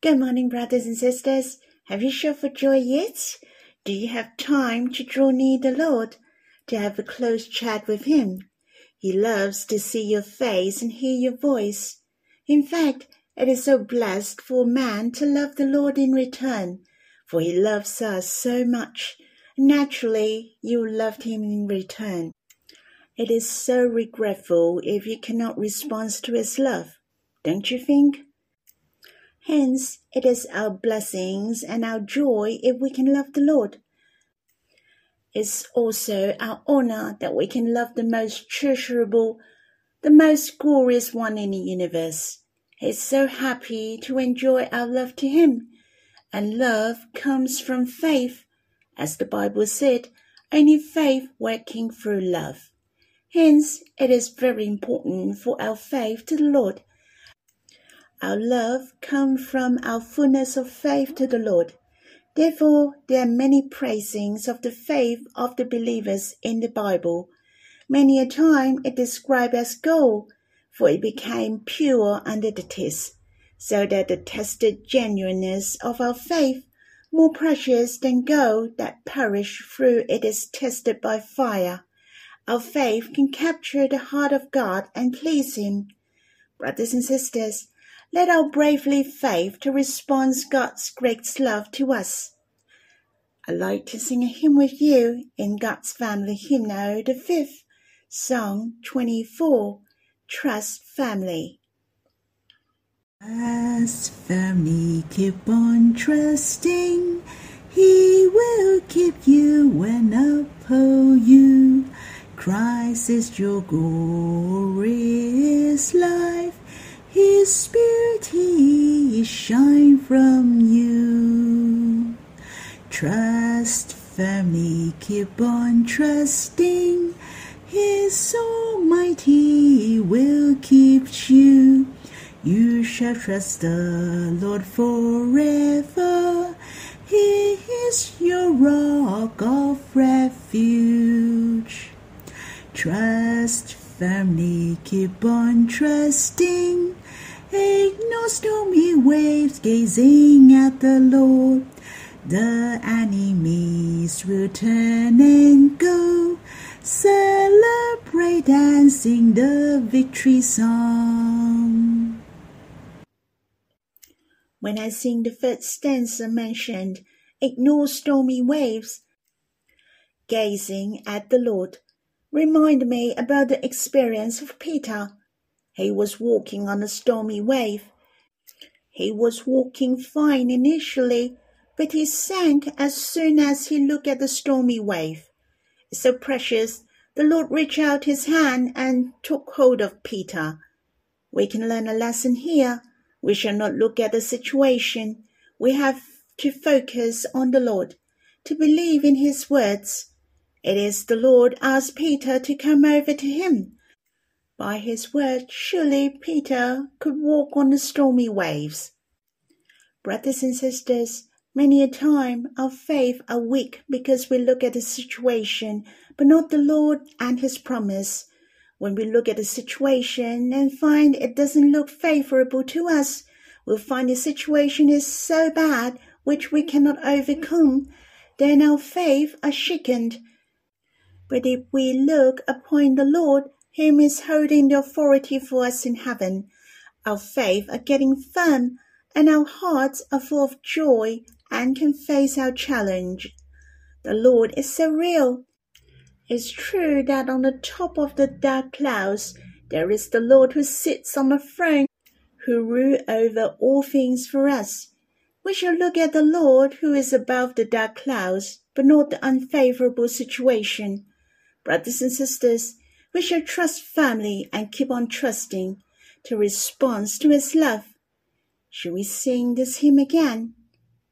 Good morning, brothers and sisters. Have you shouted for joy yet? Do you have time to draw near the Lord, to have a close chat with Him? He loves to see your face and hear your voice. In fact, it is so blessed for a man to love the Lord in return, for He loves us so much. Naturally, you loved Him in return. It is so regretful if you cannot respond to His love, don't you think? Hence, it is our blessings and our joy if we can love the Lord. It's also our honor that we can love the most treasurable, the most glorious one in the universe. He's so happy to enjoy our love to Him. And love comes from faith, as the Bible said, only faith working through love. Hence, it is very important for our faith to the Lord our love comes from our fullness of faith to the Lord. Therefore, there are many praisings of the faith of the believers in the Bible. Many a time it described as gold, for it became pure under the test, so that the tested genuineness of our faith, more precious than gold that perish through it is tested by fire. Our faith can capture the heart of God and please Him. Brothers and sisters, let our bravely faith to respond God's great love to us. I'd like to sing a hymn with you in God's Family Hymnal, the fifth, Song 24, Trust Firmly. Trust family, keep on trusting. He will keep you and uphold you. Christ is your glorious life. His spirit he shine from you. Trust firmly, keep on trusting. His Almighty will keep you. You shall trust the Lord forever. He is your rock of refuge. Trust firmly, keep on trusting. Ignore stormy waves gazing at the Lord. The enemies will turn and go. Celebrate and sing the victory song. When I sing the first stanza mentioned, ignore stormy waves, gazing at the Lord, remind me about the experience of Peter he was walking on a stormy wave. He was walking fine initially, but he sank as soon as he looked at the stormy wave. So precious, the Lord reached out his hand and took hold of Peter. We can learn a lesson here. We shall not look at the situation. We have to focus on the Lord, to believe in his words. It is the Lord asked Peter to come over to him. By his word, surely Peter could walk on the stormy waves. Brothers and sisters, many a time our faith are weak because we look at the situation, but not the Lord and his promise. When we look at the situation and find it doesn't look favorable to us, we'll find the situation is so bad which we cannot overcome, then our faith are shaken. But if we look upon the Lord him is holding the authority for us in heaven. Our faith are getting firm, and our hearts are full of joy and can face our challenge. The Lord is so real. It's true that on the top of the dark clouds there is the Lord who sits on the throne, who rule over all things for us. We shall look at the Lord who is above the dark clouds, but not the unfavorable situation. Brothers and sisters, we shall trust firmly and keep on trusting to respond to His love. Shall we sing this hymn again?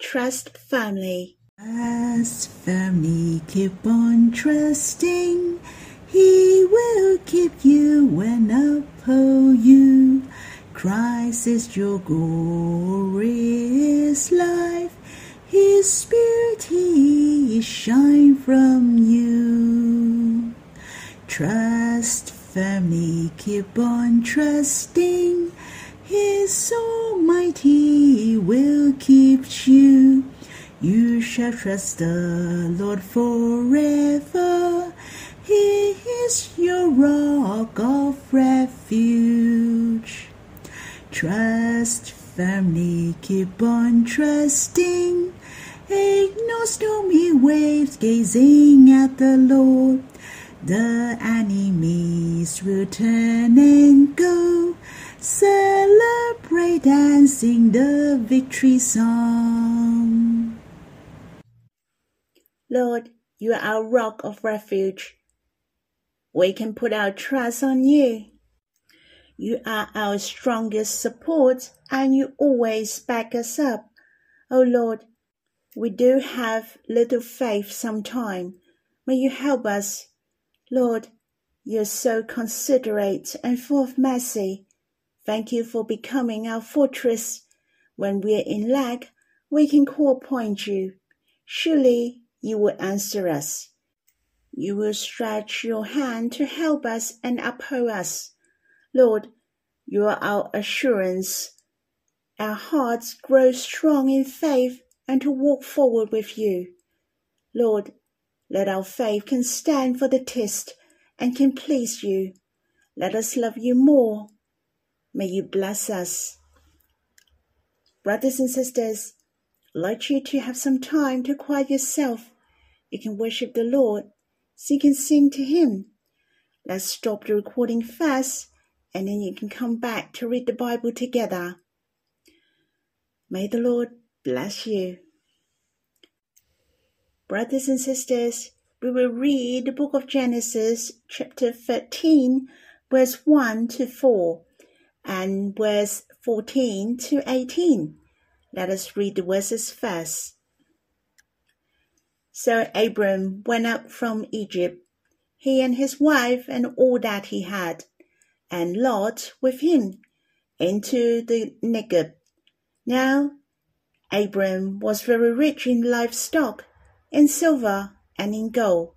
Trust firmly. Trust firmly, keep on trusting. He will keep you and uphold you. Christ is your glorious life. His spirit he shine from you. Trust family, keep on trusting. His Almighty will keep you. You shall trust the Lord forever. He is your rock of refuge. Trust firmly, keep on trusting. Ignore stormy waves, gazing at the Lord. The enemies will turn and go. Celebrate and sing the victory song. Lord, you are our rock of refuge. We can put our trust on you. You are our strongest support and you always back us up. Oh Lord, we do have little faith sometime. May you help us. Lord, you're so considerate and full of mercy. Thank you for becoming our fortress. When we're in lack, we can call upon you. Surely you will answer us. You will stretch your hand to help us and uphold us. Lord, you are our assurance. Our hearts grow strong in faith and to walk forward with you. Lord, let our faith can stand for the test and can please you. Let us love you more. May you bless us. Brothers and sisters, I'd like you to have some time to quiet yourself. You can worship the Lord so you can sing to Him. Let's stop the recording first and then you can come back to read the Bible together. May the Lord bless you. Brothers and sisters, we will read the book of Genesis, chapter 13, verse 1 to 4, and verse 14 to 18. Let us read the verses first. So Abram went up from Egypt, he and his wife and all that he had, and Lot with him, into the Negev. Now Abram was very rich in livestock, in silver, and in gold,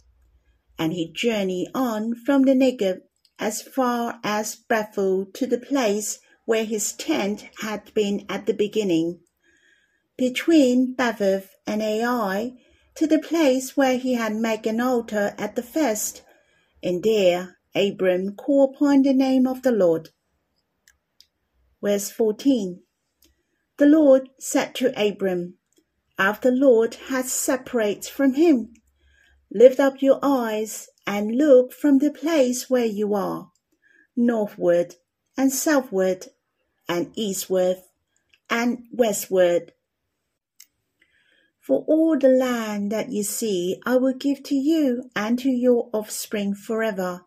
and he journeyed on from the Negev as far as Bethel to the place where his tent had been at the beginning, between Bethel and Ai, to the place where he had made an altar at the first, and there Abram called upon the name of the Lord. Verse 14 The Lord said to Abram, after the Lord had separated from him, Lift up your eyes and look from the place where you are, northward and southward and eastward and westward for all the land that you see, I will give to you and to your offspring forever.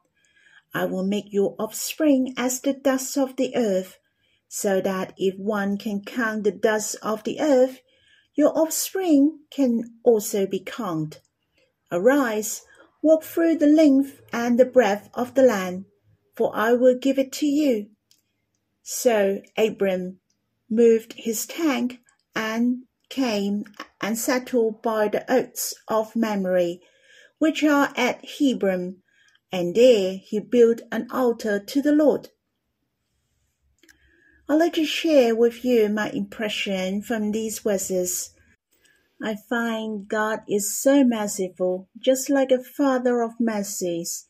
I will make your offspring as the dust of the earth, so that if one can count the dust of the earth, your offspring can also be counted. Arise, walk through the length and the breadth of the land, for I will give it to you. So Abram moved his tank and came and settled by the oaks of Mamre, which are at Hebron, and there he built an altar to the Lord. I'd like to share with you my impression from these verses. I find God is so merciful, just like a father of mercies.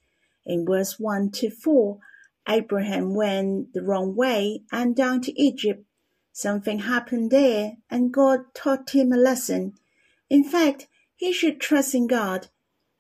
In verse 1 to 4, Abraham went the wrong way and down to Egypt Something happened there, and God taught him a lesson. In fact, he should trust in God.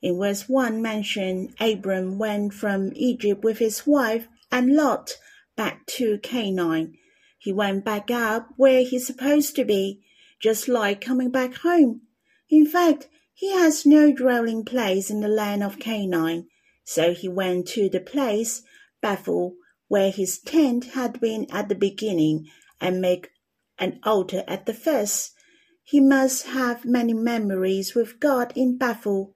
In verse 1 mentioned Abram went from Egypt with his wife and Lot back to Canaan. He went back up where he's supposed to be, just like coming back home. In fact, he has no dwelling place in the land of Canaan, so he went to the place, Bethel, where his tent had been at the beginning, and make an altar at the first. He must have many memories with God in Bethel.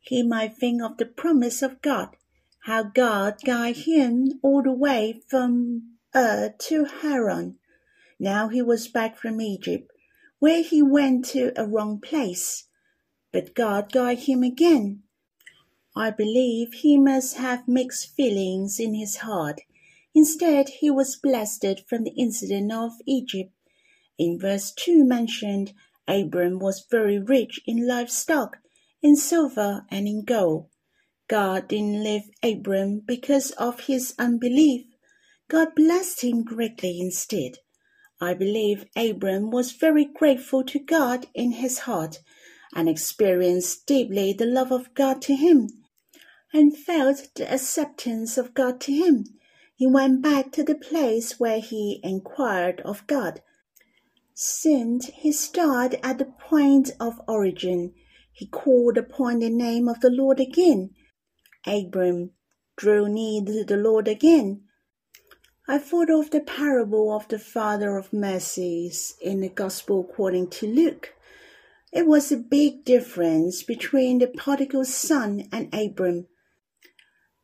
He might think of the promise of God, how God guided him all the way from Ur to Haran. Now he was back from Egypt, where he went to a wrong place. But God guided him again. I believe he must have mixed feelings in his heart Instead, he was blessed from the incident of Egypt. In verse 2 mentioned, Abram was very rich in livestock, in silver and in gold. God didn't leave Abram because of his unbelief. God blessed him greatly instead. I believe Abram was very grateful to God in his heart and experienced deeply the love of God to him and felt the acceptance of God to him. He went back to the place where he inquired of God. Since he started at the point of origin, he called upon the name of the Lord again. Abram drew near to the Lord again I thought of the parable of the Father of Mercies in the Gospel according to Luke. It was a big difference between the prodigal son and Abram.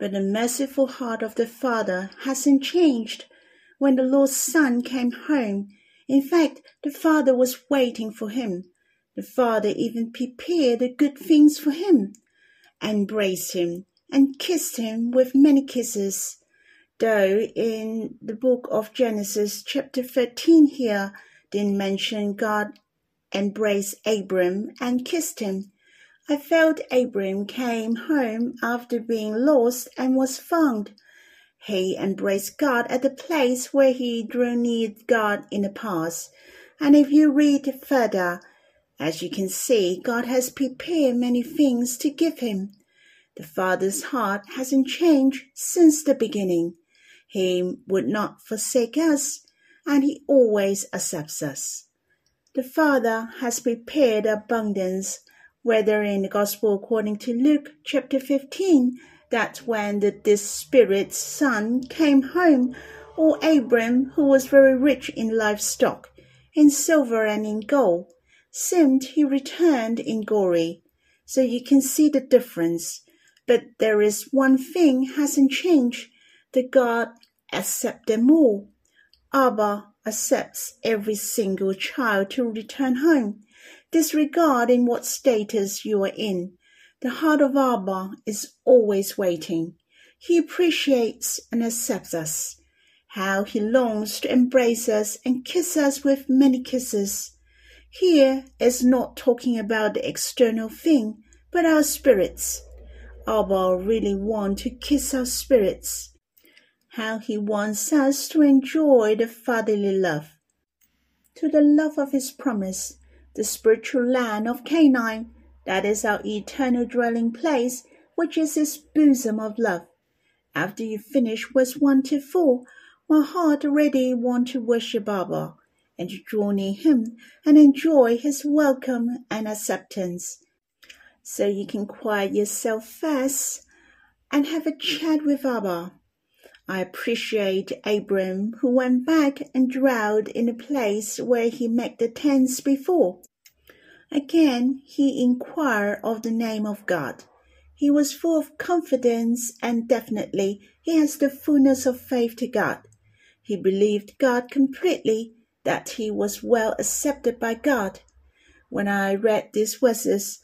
But the merciful heart of the Father hasn't changed. When the lost son came home, in fact, the Father was waiting for him. The Father even prepared the good things for him, embraced him, and kissed him with many kisses though in the book of Genesis, chapter 13 here, didn't mention God embraced Abram and kissed him. I felt Abram came home after being lost and was found. He embraced God at the place where he drew near God in the past. And if you read further, as you can see, God has prepared many things to give him. The Father's heart hasn't changed since the beginning. He would not forsake us, and He always accepts us. The Father has prepared abundance, whether in the Gospel according to Luke chapter 15, that when the Spirit's son came home, or Abram, who was very rich in livestock, in silver and in gold, seemed he returned in glory. So you can see the difference. But there is one thing hasn't changed that God accepts them all. Abba accepts every single child to return home, disregarding what status you are in. The heart of Abba is always waiting. He appreciates and accepts us. How he longs to embrace us and kiss us with many kisses. Here is not talking about the external thing, but our spirits. Abba really want to kiss our spirits how he wants us to enjoy the fatherly love. To the love of his promise, the spiritual land of Canaan, that is our eternal dwelling place, which is his bosom of love. After you finish verse 1 to 4, my heart already want to worship Abba and to draw near him and enjoy his welcome and acceptance. So you can quiet yourself first and have a chat with Abba I appreciate Abram who went back and dwelled in the place where he made the tents before. Again he inquired of the name of God. He was full of confidence and definitely he has the fullness of faith to God. He believed God completely that he was well accepted by God. When I read these verses,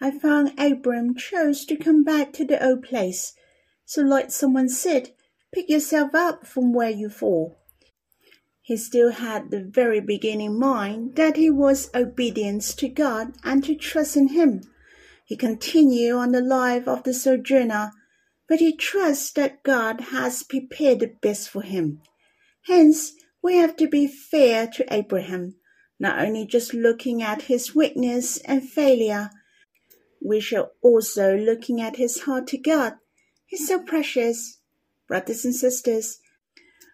I found Abram chose to come back to the old place. So like someone said, Pick yourself up from where you fall. He still had the very beginning mind that he was obedience to God and to trust in Him. He continued on the life of the sojourner, but he trusts that God has prepared the best for him. Hence, we have to be fair to Abraham, not only just looking at his weakness and failure, we shall also looking at his heart to God. He's so precious, Brothers and sisters,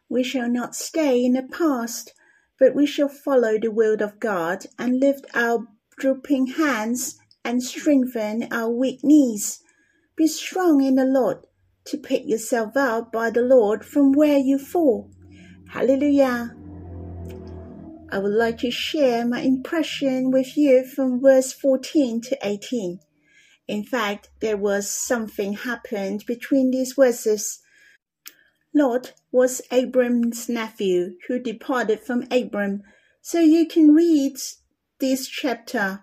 we shall not stay in the past, but we shall follow the will of God and lift our drooping hands and strengthen our weak knees. Be strong in the Lord to pick yourself up by the Lord from where you fall. Hallelujah. I would like to share my impression with you from verse 14 to 18. In fact, there was something happened between these verses Lot was Abram's nephew who departed from Abram. So you can read this chapter,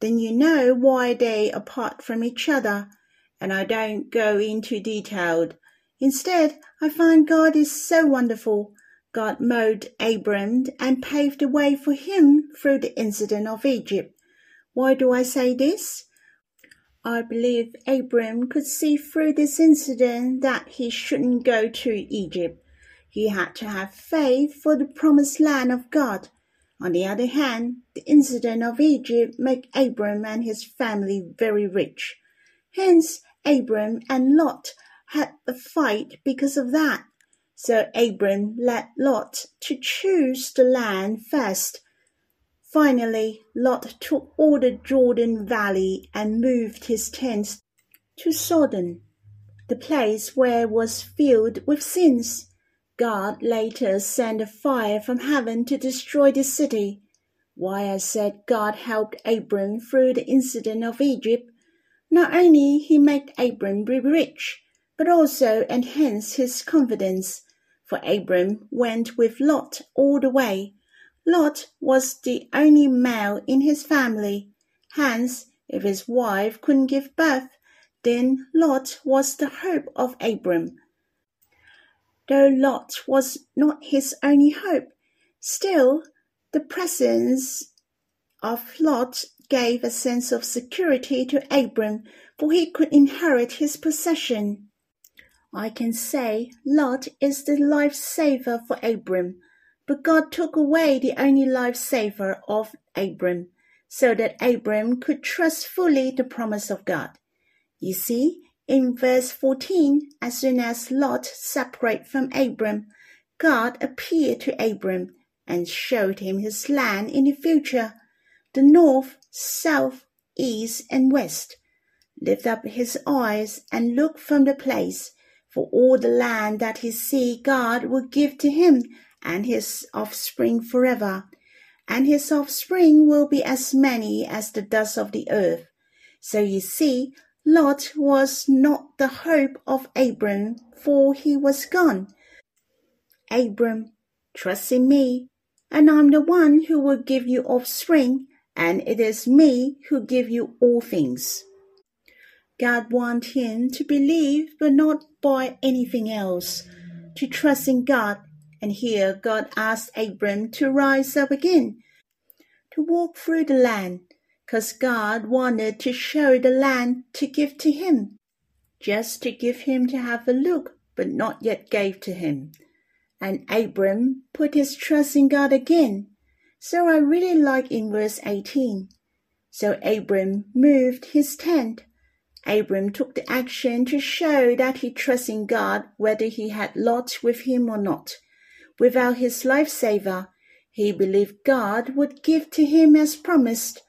then you know why they apart from each other, and I don't go into detailed. Instead, I find God is so wonderful. God mowed Abram and paved the way for him through the incident of Egypt. Why do I say this? I believe Abram could see through this incident that he shouldn't go to Egypt. He had to have faith for the promised land of God. On the other hand, the incident of Egypt made Abram and his family very rich. Hence, Abram and Lot had a fight because of that. So Abram led Lot to choose the land first. Finally, Lot took all the Jordan Valley and moved his tents to Sodom, the place where was filled with sins. God later sent a fire from heaven to destroy the city. Why I said God helped Abram through the incident of Egypt. Not only he made Abram be rich, but also enhanced his confidence, for Abram went with Lot all the way. Lot was the only male in his family. Hence, if his wife couldn't give birth, then Lot was the hope of Abram. Though Lot was not his only hope, still the presence of Lot gave a sense of security to Abram, for he could inherit his possession. I can say Lot is the life-saver for Abram, but God took away the only life-saver of Abram, so that Abram could trust fully the promise of God. You see, in verse 14, as soon as Lot separated from Abram, God appeared to Abram and showed him his land in the future, the north, south, east, and west. Lift up his eyes and look from the place, for all the land that he see God will give to him and his offspring forever, and his offspring will be as many as the dust of the earth. So you see, Lot was not the hope of Abram, for he was gone. Abram, trust in me, and I'm the one who will give you offspring, and it is me who give you all things. God wants him to believe, but not by anything else, to trust in God. And here God asked Abram to rise up again, to walk through the land, because God wanted to show the land to give to him, just to give him to have a look, but not yet gave to him. And Abram put his trust in God again. So I really like in verse 18. So Abram moved his tent. Abram took the action to show that he trusted in God whether he had Lot with him or not. Without his lifesaver, he believed God would give to him as promised,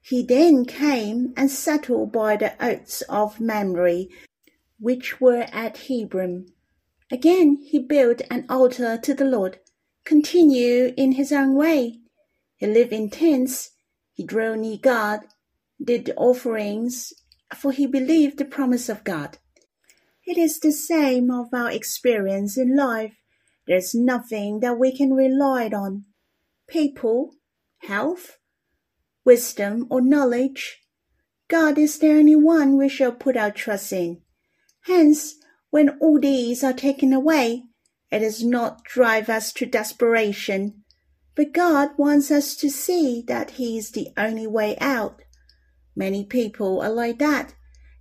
he then came and settled by the oaks of Mamre, which were at Hebron. Again he built an altar to the Lord, continued in his own way. He lived in tents, he drew near God, did offerings, for he believed the promise of God. It is the same of our experience in life. There's nothing that we can rely on. People, health, wisdom, or knowledge. God is the only one we shall put our trust in. Hence, when all these are taken away, it does not drive us to desperation, but God wants us to see that He is the only way out. Many people are like that.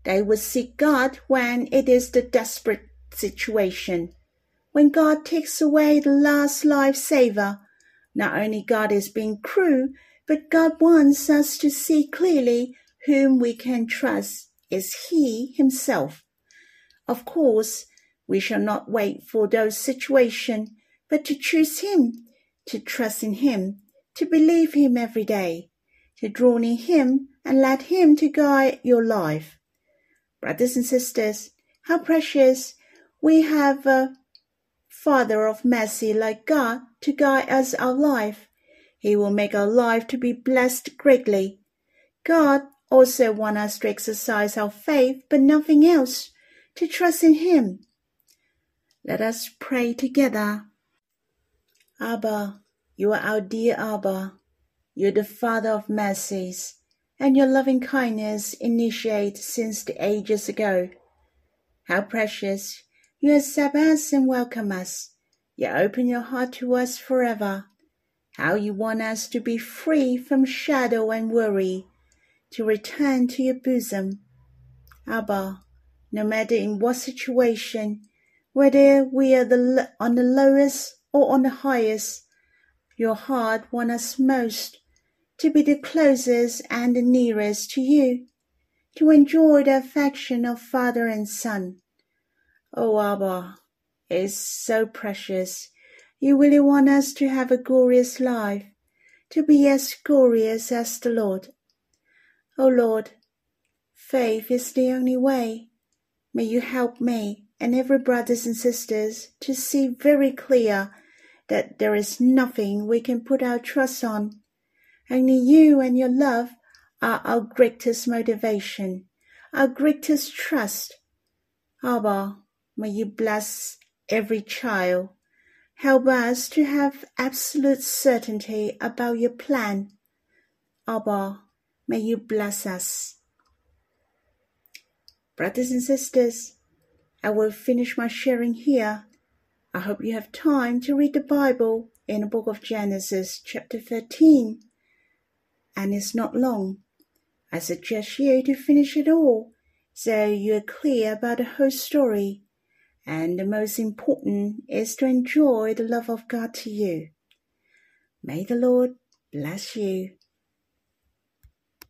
They will seek God when it is the desperate situation. When God takes away the last lifesaver, not only God is being cruel, but God wants us to see clearly whom we can trust is He Himself. Of course, we shall not wait for those situations, but to choose Him, to trust in Him, to believe Him every day, to draw near Him and let Him to guide your life. Brothers and sisters, how precious we have a Father of mercy like God to guide us our life he will make our life to be blessed greatly. God also wants us to exercise our faith, but nothing else, to trust in Him. Let us pray together. Abba, you are our dear Abba. You're the Father of mercies, and your loving kindness initiated since the ages ago. How precious you accept us and welcome us. You open your heart to us forever. How you want us to be free from shadow and worry, to return to your bosom. Abba, no matter in what situation, whether we are the, on the lowest or on the highest, your heart wants us most to be the closest and the nearest to you, to enjoy the affection of father and son. Oh, Abba, it's so precious. You really want us to have a glorious life, to be as glorious as the Lord. Oh Lord, faith is the only way. May you help me and every brothers and sisters to see very clear that there is nothing we can put our trust on. Only you and your love are our greatest motivation, our greatest trust. Abba, may you bless every child. Help us to have absolute certainty about your plan. Abba, may you bless us. Brothers and sisters, I will finish my sharing here. I hope you have time to read the Bible in the book of Genesis, chapter 13. And it's not long. I suggest you to finish it all so you're clear about the whole story. And the most important is to enjoy the love of God to you. May the Lord bless you.